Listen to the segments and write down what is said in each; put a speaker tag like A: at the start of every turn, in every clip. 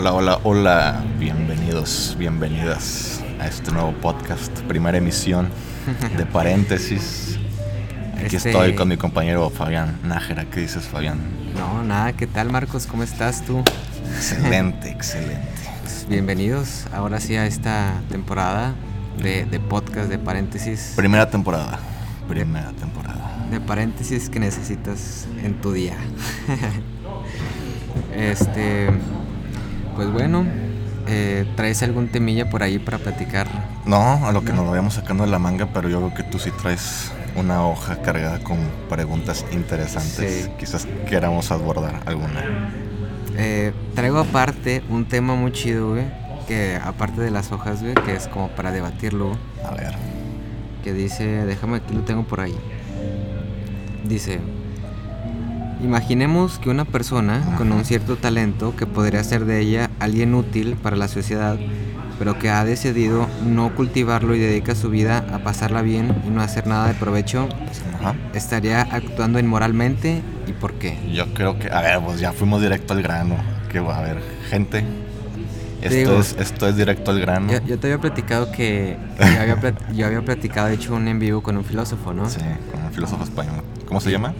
A: Hola, hola, hola. Bienvenidos, bienvenidas a este nuevo podcast, primera emisión de paréntesis. Aquí
B: Este-
A: estoy con mi compañero Fabián Nájera. ¿Qué dices, Fabián?
B: No, nada, ¿qué tal Marcos? ¿Cómo estás tú?
A: Excelente, excelente.
B: Pues, bienvenidos ahora sí a esta temporada de, de podcast de paréntesis.
A: Primera temporada. Primera temporada.
B: De paréntesis que necesitas en tu día. este, pues bueno, eh, ¿traes algún temilla por ahí para platicar?
A: No, a lo que nos lo vayamos sacando de la manga, pero yo creo que tú sí traes una hoja cargada con preguntas interesantes.
B: Sí.
A: Quizás queramos abordar alguna.
B: Eh, traigo aparte un tema muy chido, güey, que aparte de las hojas, güey, que es como para debatirlo.
A: A ver.
B: que dice, déjame aquí lo tengo por ahí. Dice, imaginemos que una persona con un cierto talento que podría hacer de ella alguien útil para la sociedad, pero que ha decidido no cultivarlo y dedica su vida a pasarla bien y no hacer nada de provecho,
A: Ajá.
B: estaría actuando inmoralmente y por qué.
A: Yo creo que, a ver, pues ya fuimos directo al grano. Que a ver, gente. Esto,
B: Digo-
A: es, esto es directo al grano.
B: Yo, yo te había platicado que yo había, plat- yo había platicado, de hecho, un en vivo con un filósofo, ¿no?
A: Sí, con un filósofo español. ¿Cómo se llama?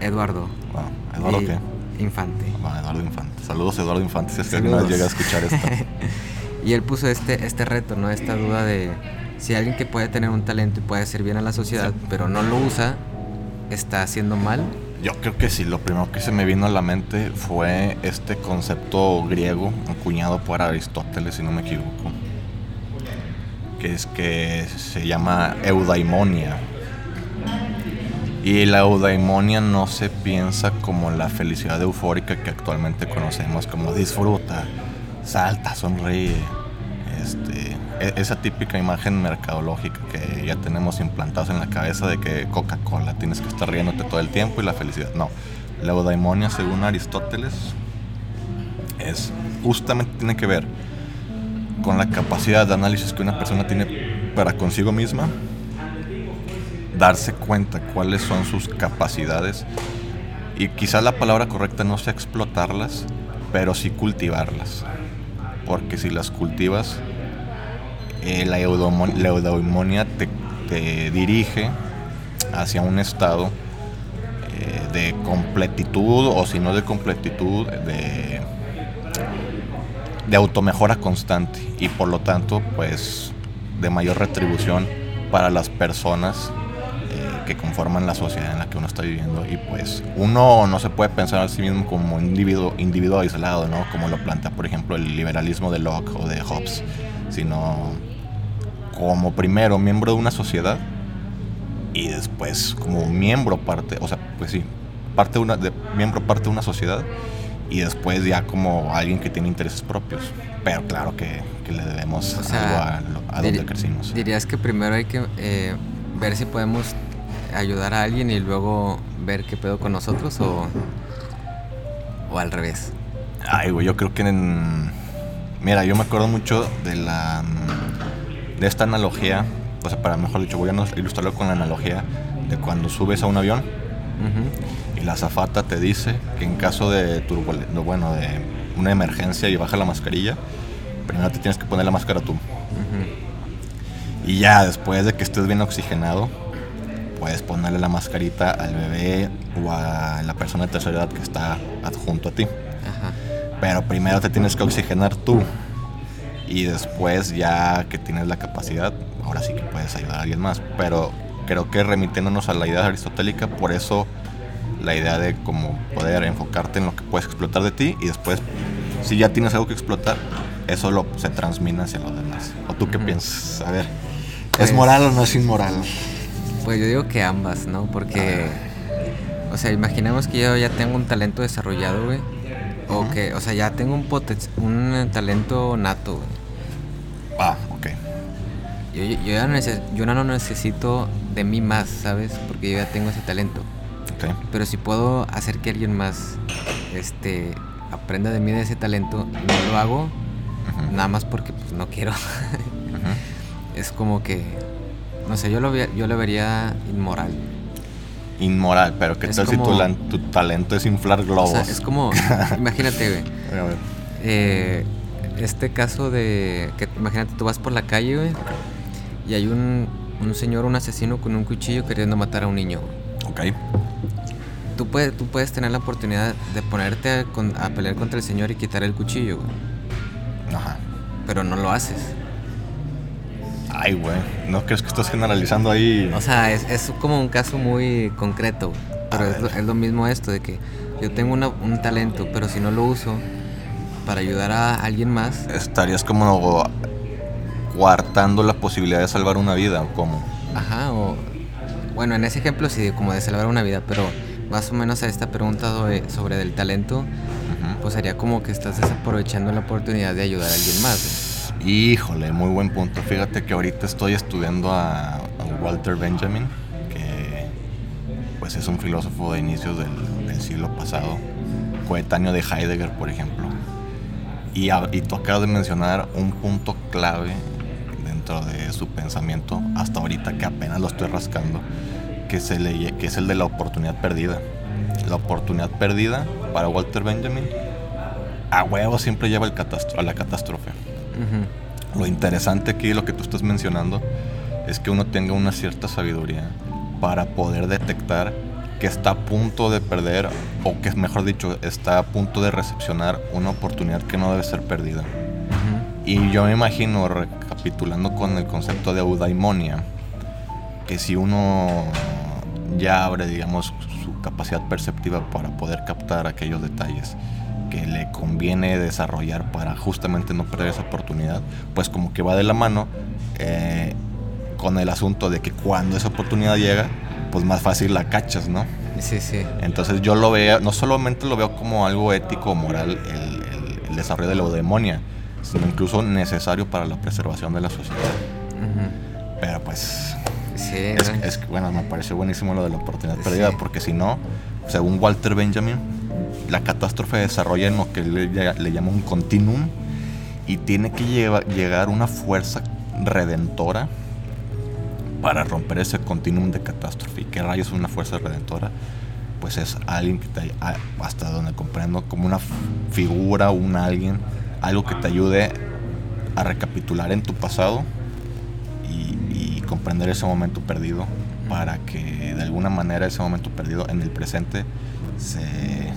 B: Eduardo.
A: Wow, ¿Eduardo
B: y-
A: qué?
B: Infante.
A: Wow, Eduardo Infante. Saludos, Eduardo Infante, si es que vez llega a escuchar esto.
B: Y él puso este, este reto, ¿no? Esta duda de si alguien que puede tener un talento y puede bien a la sociedad, pero no lo usa, está haciendo mal.
A: Yo creo que sí, lo primero que se me vino a la mente fue este concepto griego acuñado por Aristóteles, si no me equivoco, que es que se llama eudaimonia. Y la eudaimonia no se piensa como la felicidad eufórica que actualmente conocemos, como disfruta, salta, sonríe. Este, e- esa típica imagen mercadológica que ya tenemos implantados en la cabeza de que Coca-Cola tienes que estar riéndote todo el tiempo y la felicidad. No, la eudaimonia, según Aristóteles, es justamente tiene que ver con la capacidad de análisis que una persona tiene para consigo misma, darse cuenta cuáles son sus capacidades y quizás la palabra correcta no sea explotarlas, pero sí cultivarlas. Porque si las cultivas, eh, la, eudaimonia te, te dirige hacia un estado eh, de completitud o si no de completitud, de, de automejora constante y por lo tanto pues de mayor retribución para las personas que conforman la sociedad en la que uno está viviendo y pues uno no se puede pensar a sí mismo como individuo, individuo aislado, ¿no? Como lo plantea por ejemplo el liberalismo de Locke o de Hobbes, sino como primero miembro de una sociedad y después como miembro parte, o sea, pues sí, parte una, de, miembro parte de una sociedad y después ya como alguien que tiene intereses propios. Pero claro que, que le debemos
B: O sea,
A: algo a, a donde crecimos.
B: Dirías que primero hay que eh, ver si podemos ayudar a alguien y luego ver qué pedo con nosotros o, o al revés.
A: Ay, güey, yo creo que en... Mira, yo me acuerdo mucho de la... De esta analogía, o sea, para mejor dicho, voy a ilustrarlo con la analogía de cuando subes a un avión y la azafata te dice que en caso de turbulencia, bueno, de una emergencia y baja la mascarilla, primero te tienes que poner la máscara tú. Y ya después de que estés bien oxigenado, puedes ponerle la mascarita al bebé o a la persona de tercera edad que está adjunto a ti.
B: Ajá.
A: Pero primero te tienes que oxigenar tú. Y después ya que tienes la capacidad, ahora sí que puedes ayudar a alguien más. Pero creo que remitiéndonos a la idea aristotélica, por eso la idea de como poder enfocarte en lo que puedes explotar de ti y después, si ya tienes algo que explotar, eso lo, se transmina hacia los demás. ¿O tú qué piensas? A ver,
B: Pues-
A: ¿es moral o no es inmoral?
B: Pues yo digo que ambas, ¿no? Porque, o sea, imaginemos que yo ya tengo un talento desarrollado, güey. O que, o sea, ya tengo un, poten- un talento nato, güey.
A: Ah, ok.
B: Yo, yo, yo ya no neces- yo no necesito de mí más, ¿sabes? Porque yo ya tengo ese talento.
A: ok.
B: Pero si puedo hacer que alguien más este, aprenda de mí de ese talento no lo hago, nada más porque pues, no quiero. es como que, no sé, yo lo, yo lo vería inmoral.
A: Inmoral, pero ¿qué
B: Es
A: tal si tu, tu talento es inflar globos?
B: O sea, es como, imagínate, güey.
A: A ver.
B: eh, este caso de que imagínate tú vas por la calle, güey, y hay un, un señor, un asesino con un cuchillo queriendo matar a un niño. güey.
A: Ok.
B: Tú puedes, tú puedes tener la oportunidad de ponerte a, a pelear contra el señor y quitar el cuchillo, güey,
A: Ajá.
B: pero no lo haces.
A: Ay, güey. ¿No crees que estás generalizando ahí?
B: O sea, es, es como un caso muy concreto, güey, pero
A: A
B: es lo, es lo mismo esto de que yo tengo una- un talento, pero si no lo uso para ayudar a alguien más,
A: Estarías como coartando la posibilidad de salvar una vida, ¿o cómo?
B: Ajá, o. Bueno, en ese ejemplo sí, como de salvar una vida, pero más o menos a esta pregunta sobre, sobre del talento, pues sería como que estás desaprovechando la oportunidad de ayudar a alguien más.
A: Híjole, muy buen punto. Fíjate que ahorita estoy estudiando a, Walter Benjamin, que pues es un filósofo de inicios del, siglo pasado, coetáneo de Heidegger, por ejemplo. Y, a- tú acabas de mencionar un punto clave dentro de su pensamiento, hasta ahorita que apenas lo estoy rascando, que, es el de la oportunidad perdida. La oportunidad perdida para Walter Benjamin, a huevo siempre lleva el a la catástrofe. Lo interesante aquí, lo que tú estás mencionando, es que uno tenga una cierta sabiduría para poder detectar que está a punto de perder, o que mejor dicho, está a punto de recepcionar una oportunidad que no debe ser perdida. Y yo me imagino, recapitulando con el concepto de eudaimonia, que si uno ya abre, digamos, su capacidad perceptiva para poder captar aquellos detalles que le conviene desarrollar para justamente no perder esa oportunidad, pues como que va de la mano eh, con el asunto de que cuando esa oportunidad llega, pues más fácil la cachas, ¿no?
B: Sí, sí.
A: Entonces yo lo veo, no solamente lo veo como algo ético o moral el, el- el desarrollo de la eudemonia, sino incluso necesario para la preservación de la sociedad. Pero pues,
B: Sí,
A: es,
B: ¿no?
A: es- bueno, me pareció buenísimo lo de la oportunidad
B: Sí.
A: perdida, porque si no, según Walter Benjamin, la catástrofe desarrolla en lo que le, le llama un continuum y tiene que lleva- llegar una fuerza redentora para romper ese continuum de catástrofe. ¿Y qué rayos es una fuerza redentora? Pues es alguien que te, hasta donde comprendo, como una figura, un alguien, algo que te ayude a recapitular en tu pasado y, y comprender ese momento perdido para que de alguna manera ese momento perdido en el presente se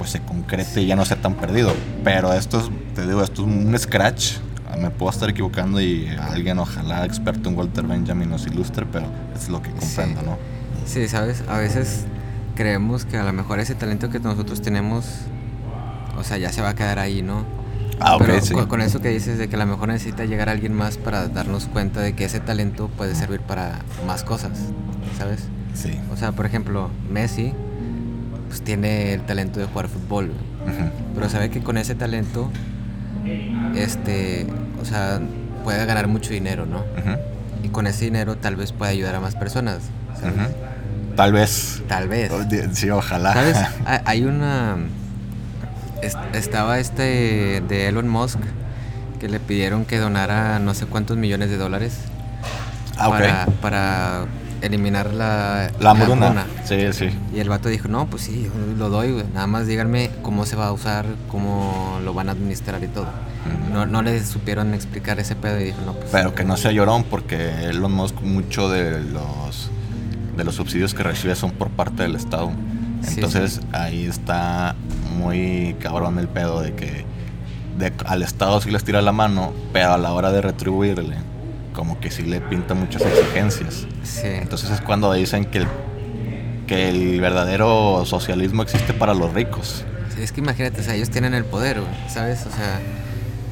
A: pues se concrete y ya no sea tan perdido. Pero esto es, te digo, esto es un scratch. Me puedo estar equivocando y alguien, ojalá experto en Walter Benjamin nos ilustre, pero es lo que comprendo,
B: Sí.
A: ¿no?
B: Sí, sabes, a veces creemos que a lo mejor ese talento que nosotros tenemos, o sea, ya se va a quedar ahí, ¿no?
A: Ah, ok,
B: Pero
A: sí.
B: con, con eso que dices de que a lo mejor necesita llegar alguien más para darnos cuenta de que ese talento puede servir para más cosas, ¿sabes?
A: Sí.
B: O sea, por ejemplo, Messi pues tiene el talento de jugar fútbol, pero sabe que con ese talento este, o sea, puede ganar mucho dinero, ¿no? Y con ese dinero tal vez pueda ayudar a más personas.
A: Tal vez.
B: Tal vez.
A: Sí, ojalá.
B: ¿Sabes? Ha- Hay una. es- Estaba este de Elon Musk que le pidieron que donara no sé cuántos millones de dólares
A: Ah, ok.
B: para, para eliminar la,
A: La hambruna. Sí, sí.
B: Y el vato dijo, no, pues sí, yo lo doy, güey. Nada más díganme cómo se va a usar, cómo lo van a administrar y todo. No, no le supieron explicar ese pedo y dijo, no, pues...
A: Pero que no sea llorón porque Elon Musk mucho de los de los subsidios que recibe son por parte del Estado.
B: Sí,
A: Entonces ahí está muy cabrón el pedo de que de- al Estado sí les tira la mano, pero a la hora de retribuirle, como que sí le pinta muchas exigencias.
B: Sí.
A: Entonces es cuando dicen que el, que el verdadero socialismo existe para los ricos.
B: Sí, es que imagínate, o sea, ellos tienen el poder, güey, ¿sabes? O sea,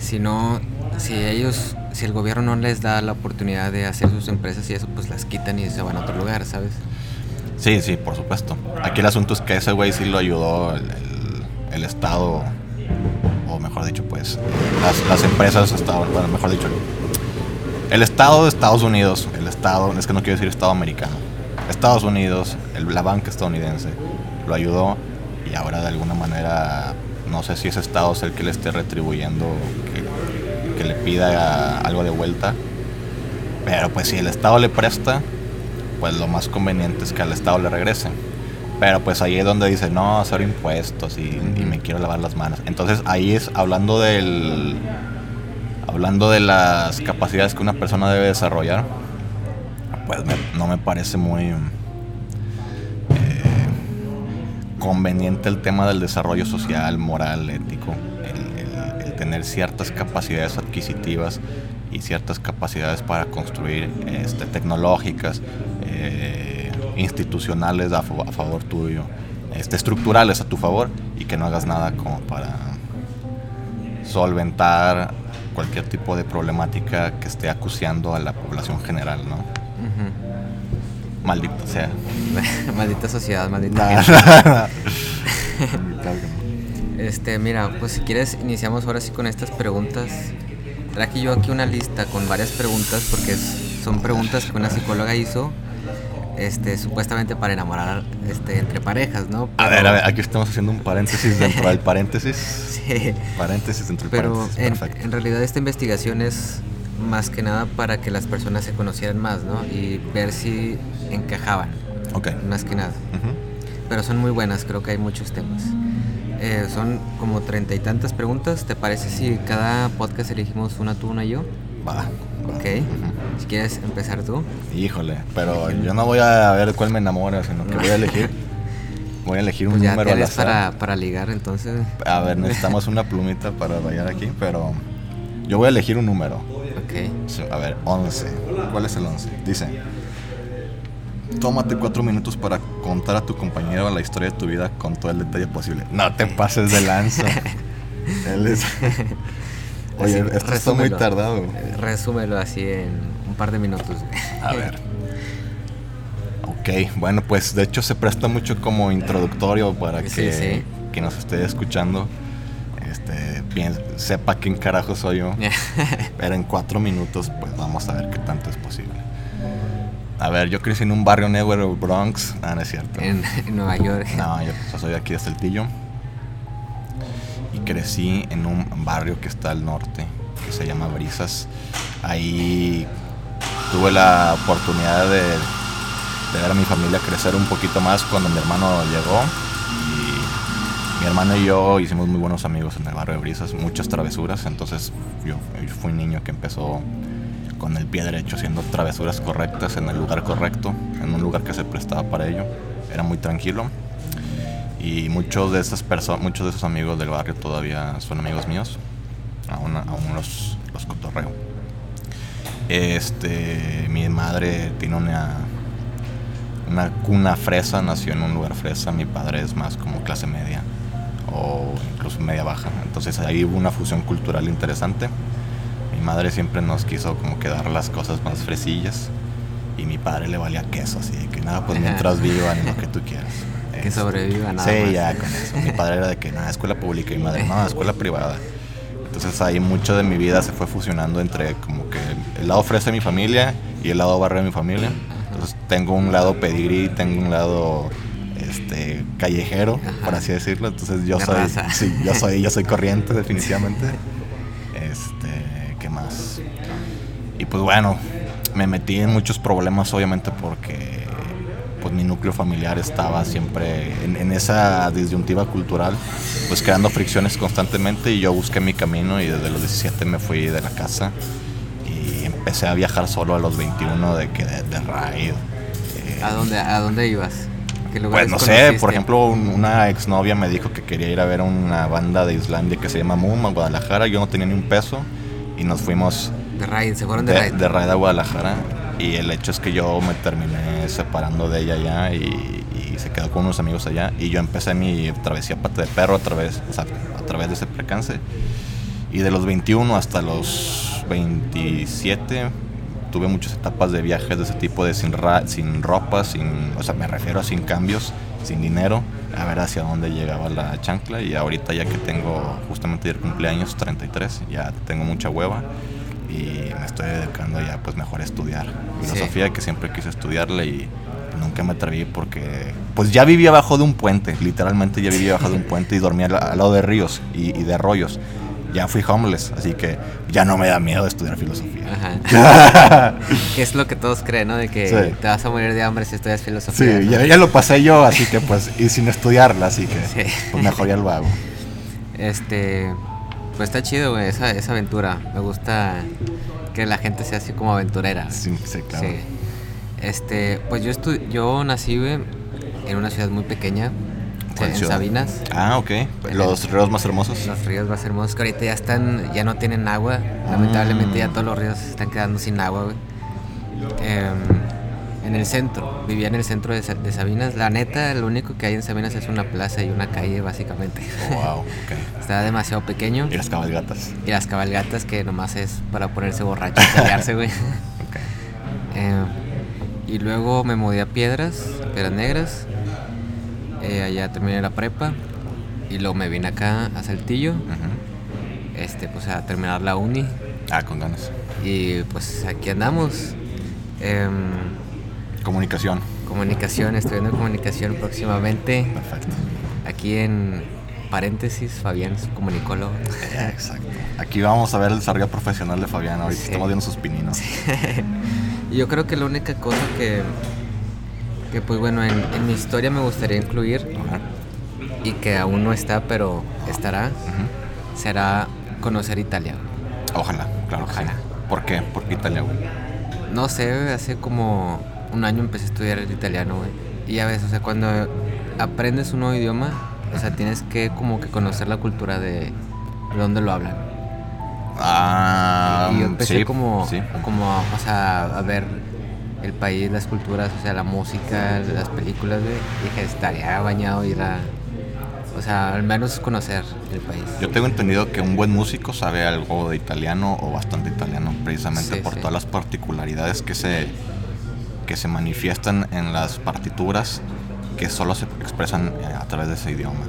B: si no, si ellos, si el gobierno no les da la oportunidad de hacer sus empresas y eso, pues las quitan y se van a otro lugar, ¿sabes?
A: Sí, sí, por supuesto. Aquí el asunto es que ese güey sí lo ayudó el, el- el Estado, o mejor dicho, pues las, las empresas estaban, bueno, mejor dicho, el Estado de Estados Unidos, el Estado, es que no quiero decir Estado americano, Estados Unidos, el- la banca estadounidense, lo ayudó y ahora de alguna manera, no sé si ese Estado es el que le esté retribuyendo, que, que le pida algo de vuelta, pero pues si el Estado le presta, pues lo más conveniente es que al Estado le regresen. Pero pues ahí es donde dice, no, hacer impuestos y, y me quiero lavar las manos. Entonces ahí es hablando del... Hablando de las capacidades que una persona debe desarrollar, pues me- no me parece muy eh, conveniente el tema del desarrollo social, moral, ético, el, tener ciertas capacidades adquisitivas y ciertas capacidades para construir este, tecnológicas, eh, institucionales a, a favor tuyo, este, estructurales a tu favor y que no hagas nada como para solventar cualquier tipo de problemática que esté acuciando a la población general, ¿no?
B: Ujú.
A: Maldito sea.
B: maldita sociedad, maldita
A: Nah,
B: gente. Este, mira, pues si quieres iniciamos ahora sí con estas preguntas. Traje yo aquí una lista con varias preguntas porque son preguntas que una psicóloga hizo este, supuestamente para enamorar este, entre parejas, ¿no?
A: A
B: Pero-
A: ver, a ver, aquí estamos haciendo un paréntesis dentro del paréntesis.
B: Sí,
A: Paréntesis dentro del
B: pero
A: paréntesis.
B: en,
A: Perfecto.
B: en realidad esta investigación es más que nada para que las personas se conocieran más, ¿no? Y ver si encajaban,
A: Ok.
B: más que nada.
A: Ujú.
B: Pero son muy buenas, creo que hay muchos temas. Eh, son como treinta y tantas preguntas. ¿Te parece si cada podcast elegimos una tú, una yo?
A: Va.
B: Ok. Si quieres empezar tú.
A: Híjole, pero yo no voy a ver cuál me enamora, sino que voy a elegir. Voy a elegir un
B: Pues ya
A: número al azar.
B: para, para ligar, entonces.
A: A ver, necesitamos una plumita para rayar aquí, pero yo voy a elegir un número.
B: Ok.
A: A ver, 11. ¿Cuál es el 11? Dice, tómate cuatro minutos para contar a tu compañero la historia de tu vida con todo el detalle posible. No te pases de lanza. Él es... Oye,
B: Así,
A: esto está muy tardado.
B: Resúmelo así en un par de minutos.
A: A ver. Ok, bueno, pues de hecho se presta mucho como introductorio para que,
B: Sí,
A: que nos esté escuchando este, sepa quién carajo soy yo. Pero en cuatro minutos, pues vamos a ver qué tanto es posible. A ver, yo crecí en un barrio negro, Bronx. Ah, no es cierto.
B: en, en Nueva York.
A: No, yo yo soy de aquí de Saltillo. Crecí en un barrio que está al norte, que se llama Brisas. Ahí tuve la oportunidad de, ver a mi familia crecer un poquito más cuando mi hermano llegó. Mi hermano y yo hicimos muy buenos amigos en el barrio de Brisas, muchas travesuras. Entonces yo fui un niño que empezó con el pie derecho haciendo travesuras correctas en el lugar correcto, en un lugar que se prestaba para ello. Era muy tranquilo. Y muchos de esas personas, muchos de esos amigos del barrio todavía son amigos míos. Aún, aún los, los cotorreo. Este, mi madre tiene una, una cuna fresa, nació en un lugar fresa. Mi padre es más como clase media o incluso media baja. Entonces ahí hubo una fusión cultural interesante. Mi madre siempre nos quiso como que dar las cosas más fresillas y mi padre le valía queso, así que nada, pues mientras vivan lo que tú quieras.
B: Que sobreviva nada
A: Sí,
B: más.
A: ya con eso. Mi padre era de que nada, escuela pública y mi madre, no, escuela privada. Entonces ahí mucho de mi vida se fue fusionando entre como que el lado fresa de mi familia y el lado barrio de mi familia. Entonces tengo un lado pedigrí, tengo un lado este callejero,
B: Ajá.
A: por así decirlo. Entonces yo soy, sí, yo soy, yo soy corriente definitivamente. Este, ¿qué más? Y pues bueno, me metí en muchos problemas obviamente porque pues mi núcleo familiar estaba siempre en, en esa disyuntiva cultural, pues creando fricciones constantemente y yo busqué mi camino y desde los 17 me fui de la casa y empecé a viajar solo a los 21 de que de, de raid. eh,
B: ¿A dónde, ¿A dónde ibas? ¿Qué
A: pues no sé,
B: conociste?
A: por ejemplo, un- una exnovia me dijo que quería ir a ver una banda de Islandia que se llama Moom a Guadalajara. Yo no tenía ni un peso y nos fuimos
B: De raid, se fueron de,
A: de,
B: raid.
A: de raid a Guadalajara. Y el hecho es que yo me terminé separando de ella allá y, y se quedó con unos amigos allá. Y yo empecé mi travesía pata de perro a través, o sea, a través de ese percance. Y de los 21 hasta los 27 tuve muchas etapas de viajes de ese tipo, de sin, ra- sin ropa, sin, o sea, me refiero a sin cambios, sin dinero, a ver hacia dónde llegaba la chancla. Y ahorita ya que tengo justamente el cumpleaños 33, ya tengo mucha hueva y me estoy dedicando ya pues mejor a estudiar filosofía que siempre quise estudiarla y nunca me atreví porque pues ya vivía abajo de un puente, literalmente ya vivía abajo de un puente y dormía al, al lado de ríos y, y de arroyos. ya fui homeless, así que ya no me da miedo estudiar filosofía.
B: Ajá. que es lo que todos creen, ¿no? De que
A: Sí.
B: te vas a morir de hambre si estudias filosofía.
A: Sí,
B: ¿no?
A: ya, ya lo pasé yo, así que pues, y sin estudiarla, así que
B: Sí.
A: pues mejor ya lo hago.
B: Este, pues está chido, güey, esa, esa aventura. Me gusta que la gente sea así como aventurera.
A: Sí, sí, claro.
B: Sí. Este, pues yo estu yo nací, güey, en una ciudad muy pequeña,
A: ¿Cuál
B: en
A: ciudad?
B: Sabinas.
A: Ah, ok. Los ríos más hermosos.
B: Los ríos más hermosos que ahorita ya están, ya no tienen agua. Lamentablemente ya
A: Mm.
B: todos los ríos se están quedando sin agua, güey. Em, en el centro, vivía en el centro de, Sa- de Sabinas. La neta, lo único que hay en Sabinas es una plaza y una calle, básicamente.
A: Wow, ok.
B: Está demasiado pequeño.
A: Y las cabalgatas.
B: Y las cabalgatas que nomás es para ponerse borracho y pelearse, güey.
A: Ok.
B: Eh, y luego me mudé a Piedras, a Piedras Negras. Eh, allá terminé la prepa. Y luego me vine acá a Saltillo. Este, pues a terminar la uni.
A: Ah, con ganas.
B: Y pues aquí andamos. Em,
A: Comunicación.
B: comunicación, estudiando comunicación próximamente.
A: Perfecto.
B: Aquí en paréntesis, Fabián es comunicólogo.
A: Exacto. Aquí vamos a ver el desarrollo profesional de Fabián. Ahorita
B: Sí.
A: estamos viendo sus pininos.
B: Y yo creo que la única cosa que, que pues bueno, en, en mi historia me gustaría incluir y que aún no está, pero estará, será conocer Italia.
A: Ojalá, claro que
B: Ojalá.
A: sí. ¿Por qué? ¿Por qué Italia, güey?
B: No sé, hace como un año empecé a estudiar el italiano, güey. Y ya ves, o sea, cuando aprendes un nuevo idioma, o sea, tienes que como que conocer la cultura de, de dónde lo hablan.
A: Ah,
B: y yo empecé
A: sí,
B: como,
A: sí.
B: como, o sea, a ver el país, las culturas, o sea, la música, las películas, güey. Y dije, estaría bañado ir a, o sea, al menos conocer el país.
A: Yo tengo entendido que un buen músico sabe algo de italiano o bastante italiano, precisamente
B: Sí,
A: por todas las particularidades que se, que se manifiestan en las partituras que solo se expresan eh, a través de ese idioma.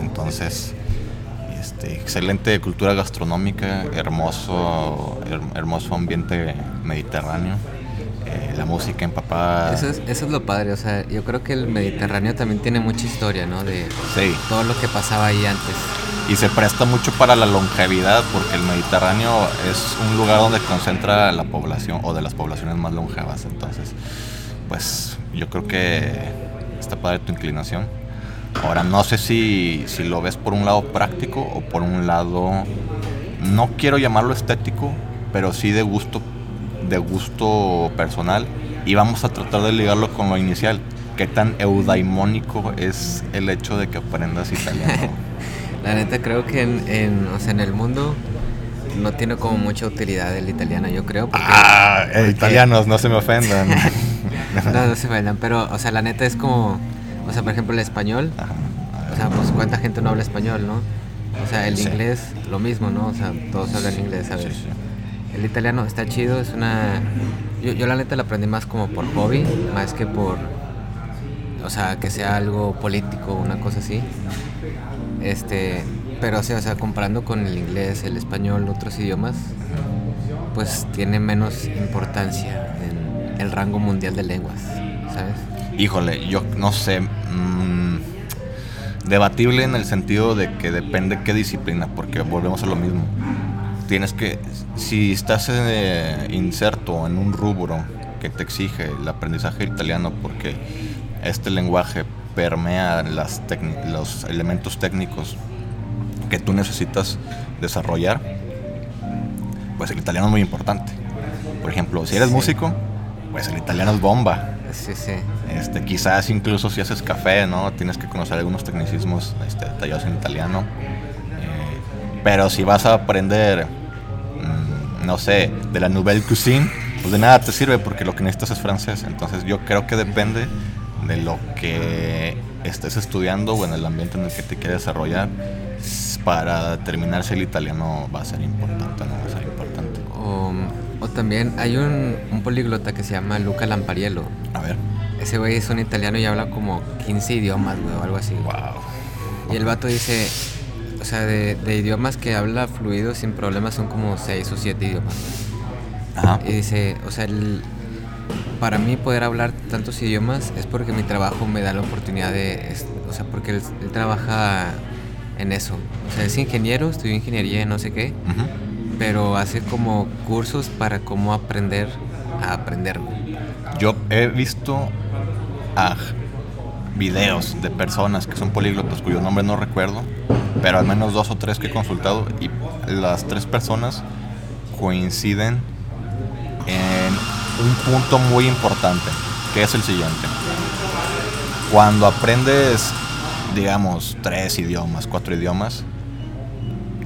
A: Entonces, este, excelente cultura gastronómica, hermoso, her- hermoso ambiente mediterráneo, eh, la música empapada.
B: Eso es, eso es lo padre, o sea, yo creo que el Mediterráneo también tiene mucha historia, ¿no? De
A: Sí,
B: todo lo que pasaba ahí antes.
A: Y se presta mucho para la longevidad porque el Mediterráneo es un lugar donde concentra la población o de las poblaciones más longevas. Entonces, pues yo creo que está padre tu inclinación. Ahora, no sé si, si lo ves por un lado práctico o por un lado, no quiero llamarlo estético, pero sí de gusto, de gusto personal. Y vamos a tratar de ligarlo con lo inicial. ¿Qué tan eudaimónico es el hecho de que aprendas italiano?
B: La neta creo que en, en, o sea, en el mundo no tiene como mucha utilidad el italiano, yo creo. Porque,
A: Ah, eh,
B: porque-
A: italianos, no se me ofendan.
B: No, no se bailan, pero, o sea, la neta es como, o sea, por ejemplo, el español,
A: Ajá.
B: o sea, pues cuánta gente no habla español, ¿no? O sea, el
A: Sí.
B: inglés, lo mismo, ¿no? O sea, todos hablan inglés, ¿sabes?
A: Sí, sí.
B: El italiano está chido, es una... Yo, yo la neta lo aprendí más como por hobby, más que por... O sea, que sea algo político, una cosa así. Este... Pero, o sea, o sea, comparando con el inglés, el español, otros idiomas, pues tiene menos importancia en el rango mundial de lenguas, ¿sabes?
A: Híjole, yo no sé. mm, debatible en el sentido de que depende qué disciplina, porque volvemos a lo mismo. Tienes que, si estás eh, inserto en un rubro que te exige el aprendizaje italiano, porque este lenguaje permea las los elementos técnicos que tú necesitas desarrollar, pues el italiano es muy importante. Por ejemplo, si eres
B: Sí.
A: músico, pues el italiano es bomba.
B: Sí, sí.
A: Este, quizás incluso si haces café, ¿no? Tienes que conocer algunos tecnicismos este, detallados en italiano. Eh, pero si vas a aprender, mm, no sé, de la nouvelle cuisine, pues de nada te sirve porque lo que necesitas es francés. Entonces yo creo que depende de lo que estés estudiando o en el ambiente en el que te quieres desarrollar para determinar si el italiano va a ser importante o no va a ser importante.
B: O, o también hay un, un políglota que se llama Luca Lampariello.
A: A ver.
B: Ese güey es un italiano y habla como 15 idiomas, güey, o algo así.
A: Wow.
B: Y el vato dice, o sea, de, de idiomas que habla fluido sin problemas son como 6 o 7 idiomas.
A: Ajá.
B: Y dice, o sea, el- para mí poder hablar tantos idiomas es porque mi trabajo me da la oportunidad de, es- o sea, porque él, él trabaja en eso. O sea, es ingeniero, estudió ingeniería en no sé qué, pero hace como cursos para cómo aprender a aprender.
A: Yo he visto a videos de personas que son políglotas cuyo nombre no recuerdo, pero al menos dos o tres que he consultado y las tres personas coinciden en un punto muy importante, que es el siguiente. Cuando aprendes, digamos, tres idiomas, cuatro idiomas,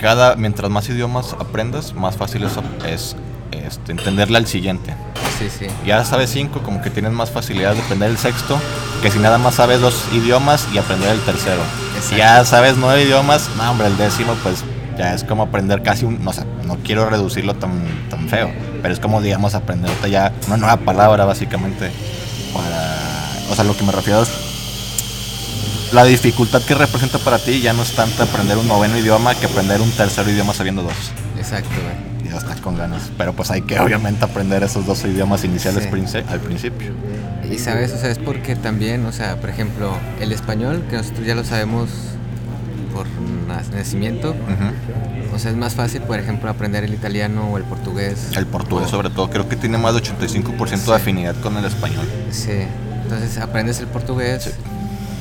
A: cada, mientras más idiomas aprendas, más fácil es, es, este, entenderle al siguiente.
B: Sí, sí.
A: Ya sabes cinco, como que tienes más facilidad de aprender el sexto, que si nada más sabes dos idiomas y aprender el tercero. Si ya sabes nueve idiomas, no, hombre, el décimo, pues ya es como aprender casi un. No, sé, no quiero reducirlo tan, tan feo, pero es como, digamos, aprenderte ya una nueva palabra, básicamente. Para. O sea, lo que me refiero es. La dificultad que representa para ti ya no es tanto aprender un noveno idioma que aprender un tercer idioma sabiendo dos
B: Exacto, güey.
A: y ya estás con ganas. Pero pues hay que obviamente aprender esos dos idiomas iniciales
B: Sí.
A: al principio.
B: Y sabes, o sea, es porque también, o sea, por ejemplo, el español, que nosotros ya lo sabemos por nacimiento. O sea, es más fácil, por ejemplo, aprender el italiano o el portugués.
A: El portugués
B: O-
A: sobre todo, creo que tiene más de 85% de
B: Sí.
A: afinidad con el español.
B: Sí, entonces aprendes el portugués,
A: Sí.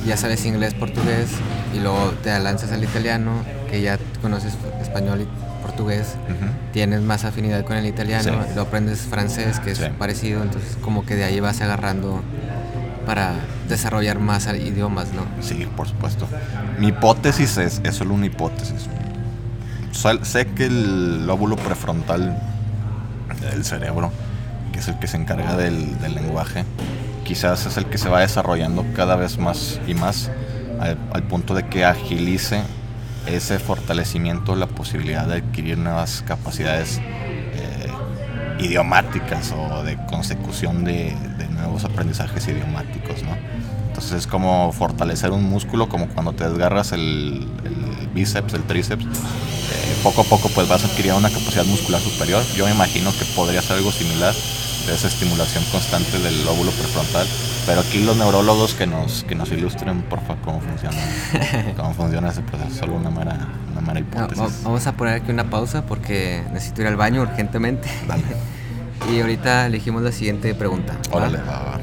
B: ya sabes inglés, portugués, y luego te lanzas al italiano, que ya conoces español y portugués,
A: Ujú.
B: tienes más afinidad con el italiano,
A: Sí.
B: lo aprendes francés, que es parecido, entonces como que de ahí vas agarrando para desarrollar más idiomas, ¿no?
A: Sí, por supuesto. Mi hipótesis es, es solo una hipótesis. Sé que el lóbulo prefrontal del cerebro, que es el que se encarga del, lenguaje, quizás es el que se va desarrollando cada vez más y más al, punto de que agilice ese fortalecimiento, la posibilidad de adquirir nuevas capacidades eh, idiomáticas o de consecución de, nuevos aprendizajes idiomáticos, ¿no? Entonces es como fortalecer un músculo, como cuando te desgarras el, bíceps, el tríceps, poco a poco pues vas a adquirir una capacidad muscular superior. Yo me imagino que podría ser algo similar de esa estimulación constante del lóbulo prefrontal. Pero aquí los neurólogos que nos, que nos ilustren, por favor, cómo funciona, cómo funciona ese proceso. Solo una mera, una mera hipótesis.
B: va- vamos a poner aquí una pausa porque necesito ir al baño urgentemente.
A: Dale.
B: y ahorita elegimos la siguiente pregunta.
A: Órale, va, va.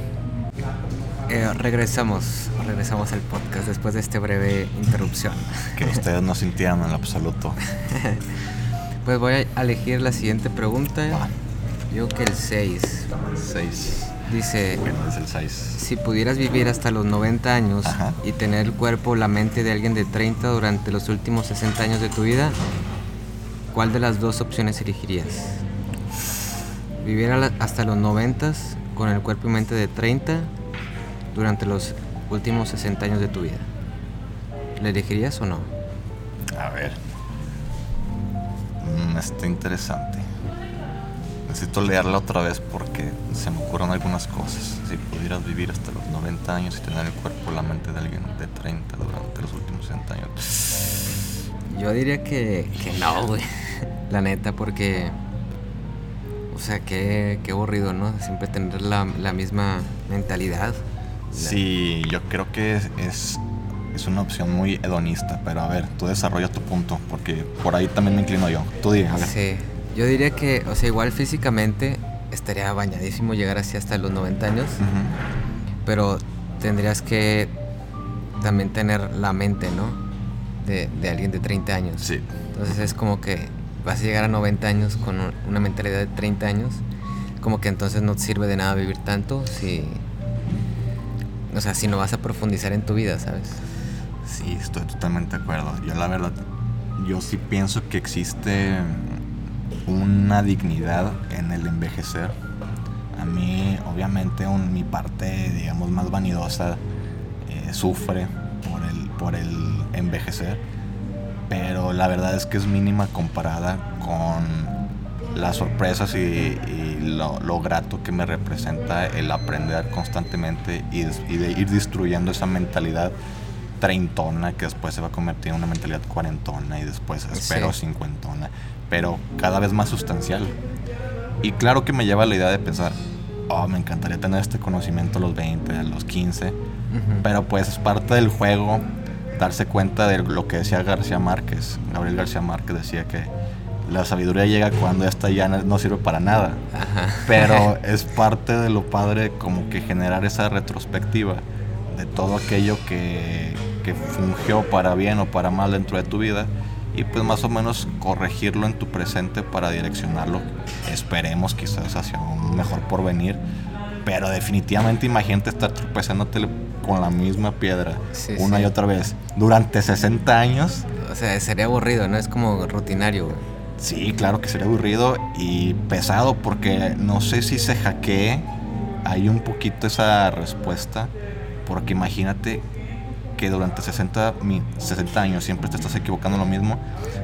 B: Eh, regresamos, regresamos al podcast después de esta breve interrupción.
A: Que ustedes no sintieran en lo absoluto.
B: Pues voy a elegir la siguiente pregunta.
A: Va.
B: Yo que el 6.
A: 6.
B: Dice,
A: Es el 6.
B: si pudieras vivir hasta los 90 años
A: Ajá.
B: y tener el cuerpo o la mente de alguien de 30 durante los últimos 60 años de tu vida, ¿cuál de las dos opciones elegirías? Vivir hasta los 90 con el cuerpo y mente de 30 durante los últimos 60 años de tu vida. ¿Le elegirías o no?
A: A ver. Mm, está interesante. Necesito leerla otra vez porque se me ocurren algunas cosas. Si pudieras vivir hasta los 90 años y tener el cuerpo o la mente de alguien de 30 durante los últimos 60 años.
B: Yo diría que, que no, güey. La neta, porque. O sea, qué, qué aburrido, ¿no? Siempre tener la, la misma mentalidad.
A: Sí, yo creo que es, es, es una opción muy hedonista, pero a ver, tú desarrolla tu punto, porque por ahí también me inclino yo. Tú di, a ver.
B: Sí. Yo diría que, o sea, igual físicamente estaría bañadísimo llegar así hasta los 90 años, pero tendrías que también tener la mente, ¿no? De, de alguien de 30 años.
A: Sí.
B: Entonces es como que vas a llegar a 90 años con un- una mentalidad de 30 años, como que entonces no te sirve de nada vivir tanto si... O sea, si no vas a profundizar en tu vida, ¿sabes?
A: Sí, estoy totalmente de acuerdo. Yo la verdad, yo sí pienso que existe una dignidad en el envejecer. A mí, obviamente, mi parte, digamos, más vanidosa eh, sufre por el, por el envejecer, pero la verdad es que es mínima comparada con las sorpresas y, y lo, lo grato que me representa el aprender constantemente y, de ir destruyendo esa mentalidad treintona que después se va a convertir en una mentalidad cuarentona y después espero
B: Sí.
A: cincuentona, pero cada vez más sustancial. Y claro que me lleva a la idea de pensar, oh, me encantaría tener este conocimiento a los 20, a los 15,
B: Ujú.
A: pero pues es parte del juego darse cuenta de lo que decía García Márquez. Gabriel García Márquez decía que la sabiduría llega cuando esta ya no sirve para nada. Pero es parte de lo padre como que generar esa retrospectiva de todo aquello que, que fungió para bien o para mal dentro de tu vida y pues más o menos corregirlo en tu presente para direccionarlo, esperemos quizás hacia un mejor porvenir, pero definitivamente imagínate estar tropezándote con la misma piedra una y otra vez durante 60 años.
B: O sea, sería aburrido, ¿no? Es como rutinario,
A: Sí, claro que sería aburrido y pesado porque no sé si se hackee. Hay un poquito esa respuesta, porque imagínate que durante 60, 60 años siempre te estás equivocando lo mismo,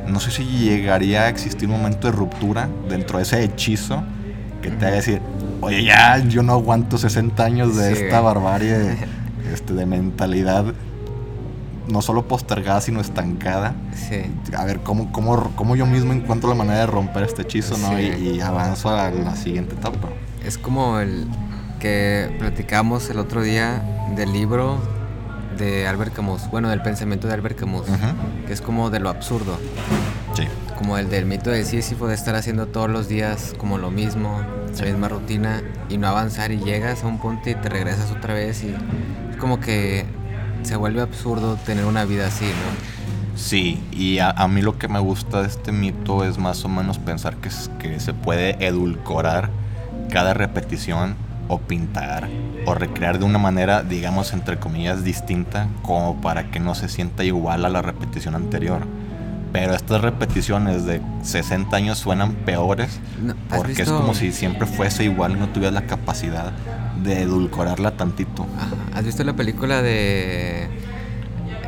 A: no sé si llegaría a existir un momento de ruptura dentro de ese hechizo que te haga decir, oye, ya, yo no aguanto 60 años de esta barbarie este, de mentalidad, no solo postergada, sino estancada. A ver, ¿cómo, cómo, cómo yo mismo encuentro la manera de romper este hechizo ¿no? y, y avanzo a la siguiente etapa.
B: Es como el que platicamos el otro día del libro de Albert Camus, bueno, del pensamiento de Albert Camus, que es como de lo absurdo.
A: Sí.
B: Como el del mito de Sísifo de estar haciendo todos los días como lo mismo, la misma rutina y no avanzar y llegas a un punto y te regresas otra vez y es como que se vuelve absurdo tener una vida así, ¿no?
A: Sí, y a, mí lo que me gusta de este mito es más o menos pensar que, que se puede edulcorar cada repetición o pintar o recrear de una manera, digamos, entre comillas, distinta, como para que no se sienta igual a la repetición anterior. Pero estas repeticiones de 60 años suenan peores porque es como si siempre fuese igual y no tuvieras la capacidad de edulcorarla tantito.
B: ¿Has visto la película de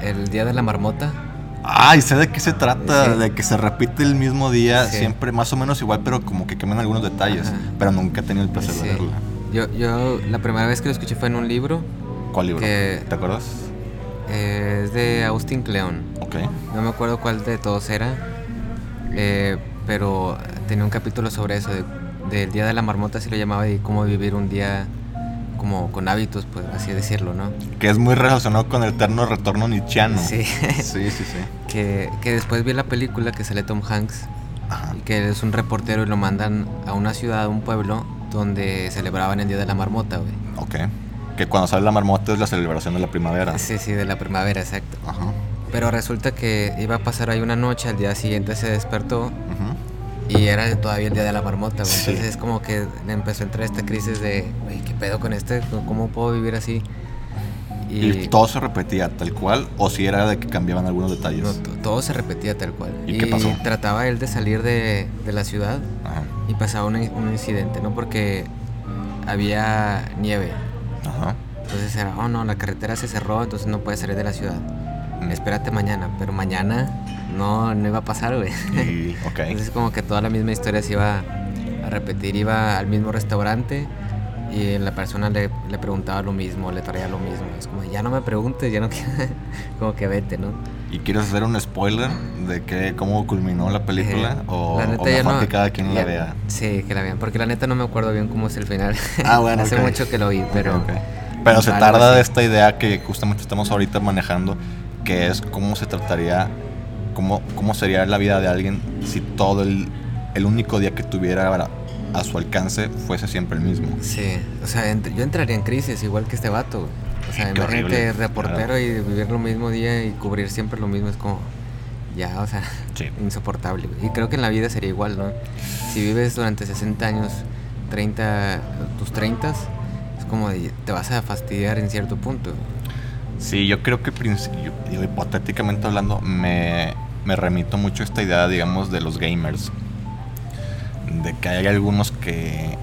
B: El Día de la Marmota?
A: Ay, sé de qué se trata, de que se repite el mismo día, siempre más o menos igual, pero como que cambian algunos detalles. Pero nunca he tenido el placer de verla.
B: Yo, yo la primera vez que lo escuché fue en un libro.
A: ¿Cuál libro? ¿Te acuerdas?
B: es de Austin Kleon. No me acuerdo cuál de todos era. Eh, pero tenía un capítulo sobre eso, del Día de la Marmota, así lo llamaba, y cómo vivir un día como con hábitos, pues así decirlo, ¿no?
A: Que es muy relacionado con el eterno retorno nietzscheano.
B: Sí.
A: sí, sí, sí.
B: Que, que, después vi la película que sale Tom Hanks, Ajá. que es un reportero y lo mandan a una ciudad, a un pueblo, donde celebraban el Día de la Marmota, güey.
A: Ok. Que cuando sale la marmota es la celebración de la primavera.
B: Sí, sí, de la primavera, exacto. Ajá. Pero resulta que iba a pasar ahí una noche, al día siguiente se despertó y era todavía el día de la marmota, güey. Entonces es como que empezó a entrar esta crisis de, güey, ¿qué pedo con este? ¿Cómo puedo vivir así?
A: Y, todo se repetía tal cual o si era de que cambiaban algunos detalles? No,
B: todo se repetía tal cual.
A: ¿Y, qué pasó?
B: trataba él de salir de, de la ciudad y pasaba un, un, incidente, ¿no? Porque había nieve. Ajá. Entonces era, oh no, la carretera se cerró, entonces no puedes salir de la ciudad. Espérate mañana, pero mañana no, no iba a pasar, güey.
A: Okay.
B: Entonces como que toda la misma historia se iba a repetir, iba al mismo restaurante y la persona le, le, preguntaba lo mismo, le traía lo mismo. Es como, ya no me preguntes, ya no como que vete, ¿no?
A: ¿Y quieres hacer un spoiler de que, cómo culminó la película? Eh, o, la neta mejor que cada quien la vea.
B: Sí, que la vean, porque la neta no me acuerdo bien cómo es el final.
A: Ah, bueno.
B: Hace mucho que lo vi, pero...
A: Pero se tarda de esta idea que justamente estamos ahorita manejando, que es cómo se trataría, cómo, cómo sería la vida de alguien si todo el, el único día que tuviera a su alcance fuese siempre el mismo.
B: Sí, o sea, yo entraría en crisis igual que este vato. O sea, imagínate reportero y vivir lo mismo día y cubrir siempre lo mismo es como ya, o sea, insoportable. Y creo que en la vida sería igual, ¿no? Si vives durante 60 años, 30, tus 30, es como te vas a fastidiar en cierto punto.
A: Sí, yo creo que hipotéticamente hablando, me, me remito mucho a esta idea, digamos, de los gamers. De que hay algunos que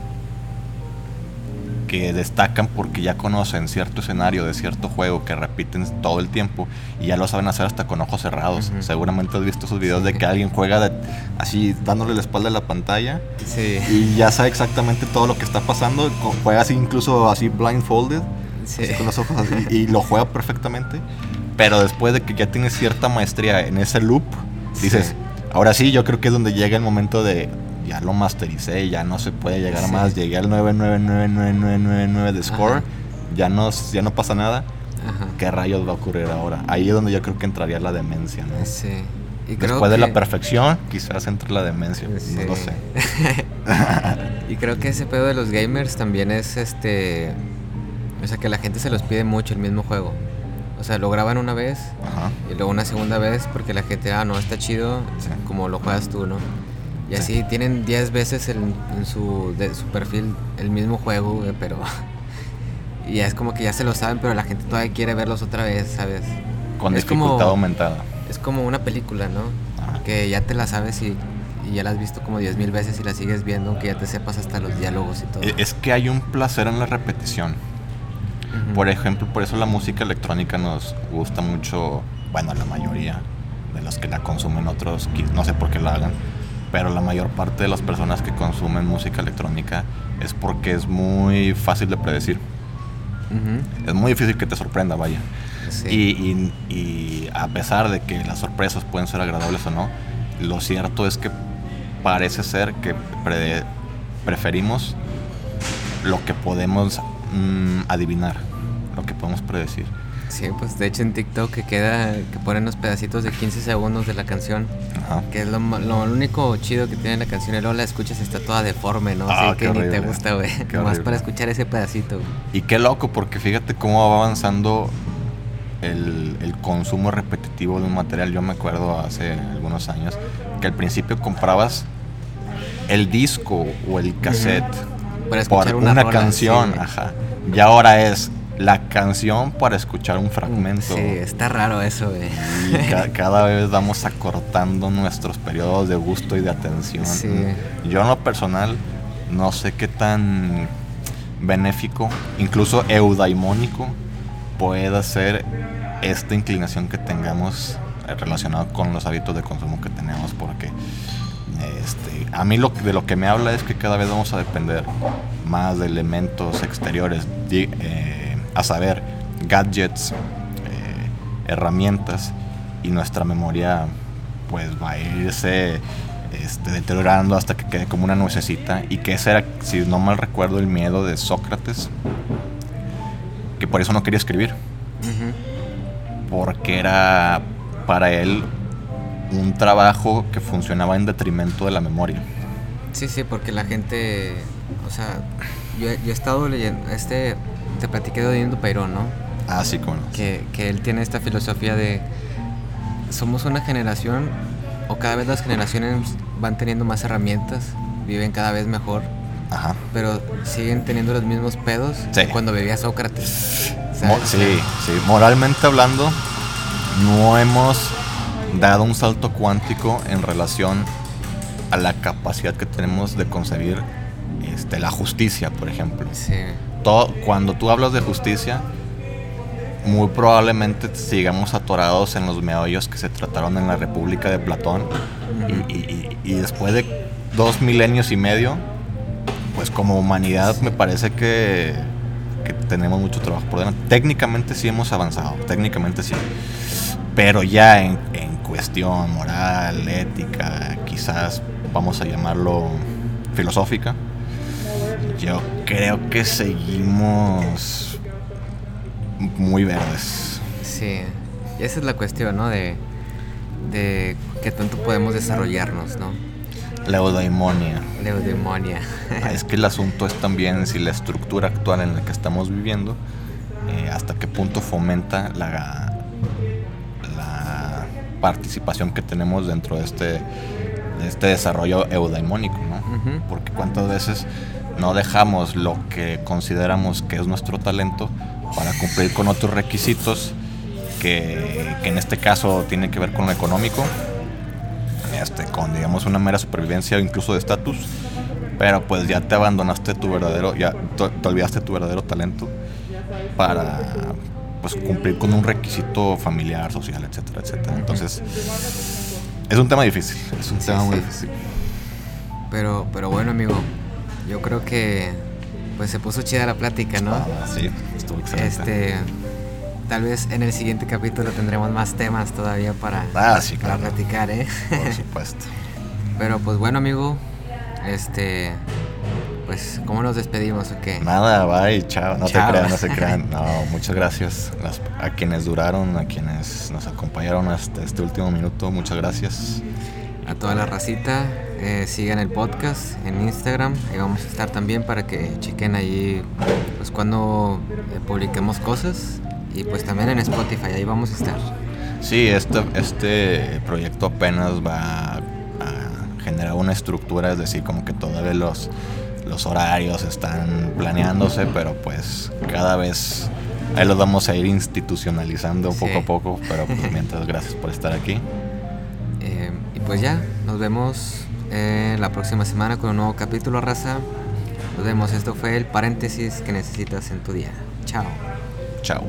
A: que destacan porque ya conocen cierto escenario de cierto juego que repiten todo el tiempo y ya lo saben hacer hasta con ojos cerrados. Seguramente has visto esos videos de que alguien juega así dándole la espalda a la pantalla y ya sabe exactamente todo lo que está pasando, juega así incluso así blindfolded, con los ojos y, lo juega perfectamente, pero después de que ya tienes cierta maestría en ese loop, dices, ahora sí, yo creo que es donde llega el momento de ya lo mastericé, ya no se puede llegar más. Llegué al 999999 de score, ya no, ya no pasa nada. ¿Qué rayos va a ocurrir ahora? Ahí es donde yo creo que entraría la demencia, ¿no?
B: Sí.
A: Y Después de la perfección, quizás entre la demencia, no lo sé.
B: y creo que ese pedo de los gamers también es este... O sea, que la gente se los pide mucho el mismo juego. O sea, lo graban una vez y luego una segunda vez porque la gente, ah, no, está chido como lo juegas tú, ¿no? Y así tienen 10 veces en, su, de, su perfil el mismo juego, pero... y es como que ya se lo saben, pero la gente todavía quiere verlos otra vez, ¿sabes?
A: Con dificultad aumentada.
B: Es como una película, ¿no? Que ya te la sabes y, ya la has visto como 10 mil veces y la sigues viendo, aunque ya te sepas hasta los diálogos y todo.
A: E, es que hay un placer en la repetición. Por ejemplo, por eso la música electrónica nos gusta mucho, bueno, la mayoría de los que la consumen, otros no sé por qué la hagan, pero la mayor parte de las personas que consumen música electrónica es porque es muy fácil de predecir. Es muy difícil que te sorprenda, vaya. Y, a pesar de que las sorpresas pueden ser agradables o no, lo cierto es que parece ser que preferimos lo que podemos mm, adivinar, lo que podemos predecir.
B: Sí, pues de hecho en TikTok que queda, que ponen los pedacitos de 15 segundos de la canción, que es lo, único chido que tiene la canción, y luego la escuchas está toda deforme, ¿no? Ah, que ni te gusta, güey. Más para escuchar ese pedacito.
A: Y qué loco, porque fíjate cómo va avanzando el, consumo repetitivo de un material. Yo me acuerdo hace algunos años que al principio comprabas el disco o el cassette por una, canción, ajá. Y ahora es la canción para escuchar un fragmento.
B: Sí, está raro eso, güey.
A: cada vez vamos acortando nuestros periodos de gusto y de atención. Yo en lo personal no sé qué tan benéfico, incluso eudaimónico, pueda ser esta inclinación que tengamos relacionado con los hábitos de consumo que tenemos, porque este, a mí lo, de lo que me habla es que cada vez vamos a depender más de elementos exteriores. Eh, a saber, gadgets, eh, herramientas y nuestra memoria pues va a irse este, deteriorando hasta que quede como una nuececita y que ese era, si no mal recuerdo, el miedo de Sócrates, que por eso no quería escribir, porque era para él un trabajo que funcionaba en detrimento de la memoria.
B: Sí, sí, porque la gente, o sea, yo, yo he estado leyendo, este, te platiqué de Odindo Peirón, ¿no?
A: Ah, sí, cómo
B: que, que él tiene esta filosofía de somos una generación o cada vez las generaciones van teniendo más herramientas, viven cada vez mejor, Ajá. pero siguen teniendo los mismos pedos cuando vivía Sócrates.
A: sí, sí, moralmente hablando, no hemos dado un salto cuántico en relación a la capacidad que tenemos de concebir este, la justicia, por ejemplo. Sí cuando tú hablas de justicia, muy probablemente sigamos atorados en los meollos que se trataron en la República de Platón. y, después de dos milenios y medio, pues como humanidad me parece que, tenemos mucho trabajo por delante. Técnicamente sí hemos avanzado, técnicamente sí. Pero ya en cuestión moral, ética, quizás vamos a llamarlo filosófica, yo creo que seguimos muy verdes.
B: Sí, y esa es la cuestión, ¿no? De, de qué tanto podemos desarrollarnos, ¿no?
A: La eudaimonia.
B: La eudaimonia.
A: Ah, es que el asunto es también si la estructura actual en la que estamos viviendo, eh, hasta qué punto fomenta la participación que tenemos dentro de este, de este desarrollo eudaimónico, ¿no? Porque cuántas veces no dejamos lo que consideramos que es nuestro talento para cumplir con otros requisitos que, en este caso tienen que ver con lo económico, este, con digamos una mera supervivencia o incluso de estatus, pero pues ya te abandonaste tu verdadero, ya te, olvidaste tu verdadero talento para pues cumplir con un requisito familiar, social, etcétera, etcétera. Entonces es un tema difícil, es un tema muy difícil.
B: Pero, pero bueno amigo, yo creo que pues se puso chida la plática, ¿no?
A: Ah, sí, estuvo excelente.
B: Este, tal vez en el siguiente capítulo tendremos más temas todavía para,
A: ah,
B: para platicar, ¿eh?
A: Por supuesto.
B: Pero pues bueno, amigo, este, pues ¿cómo nos despedimos o qué?
A: Nada, bye, chao. No
B: Chao.
A: te crean, no se crean. No, muchas gracias Las- a quienes duraron, a quienes nos acompañaron hasta este último minuto. Muchas gracias.
B: A toda la racita, eh, sigan el podcast en Instagram. Ahí vamos a estar también para que chequen ahí pues cuando eh, publiquemos cosas. Y pues también en Spotify, ahí vamos a estar.
A: Sí, este, este proyecto apenas va a generar una estructura, es decir, como que todavía los, los horarios están planeándose, pero pues cada vez ahí los vamos a ir institucionalizando
B: Sí.
A: poco a poco, pero pues mientras gracias por estar aquí.
B: Eh, y pues ya, nos vemos eh, la próxima semana con un nuevo capítulo, raza. Nos vemos, esto fue el paréntesis que necesitas en tu día. Chao.
A: Chao.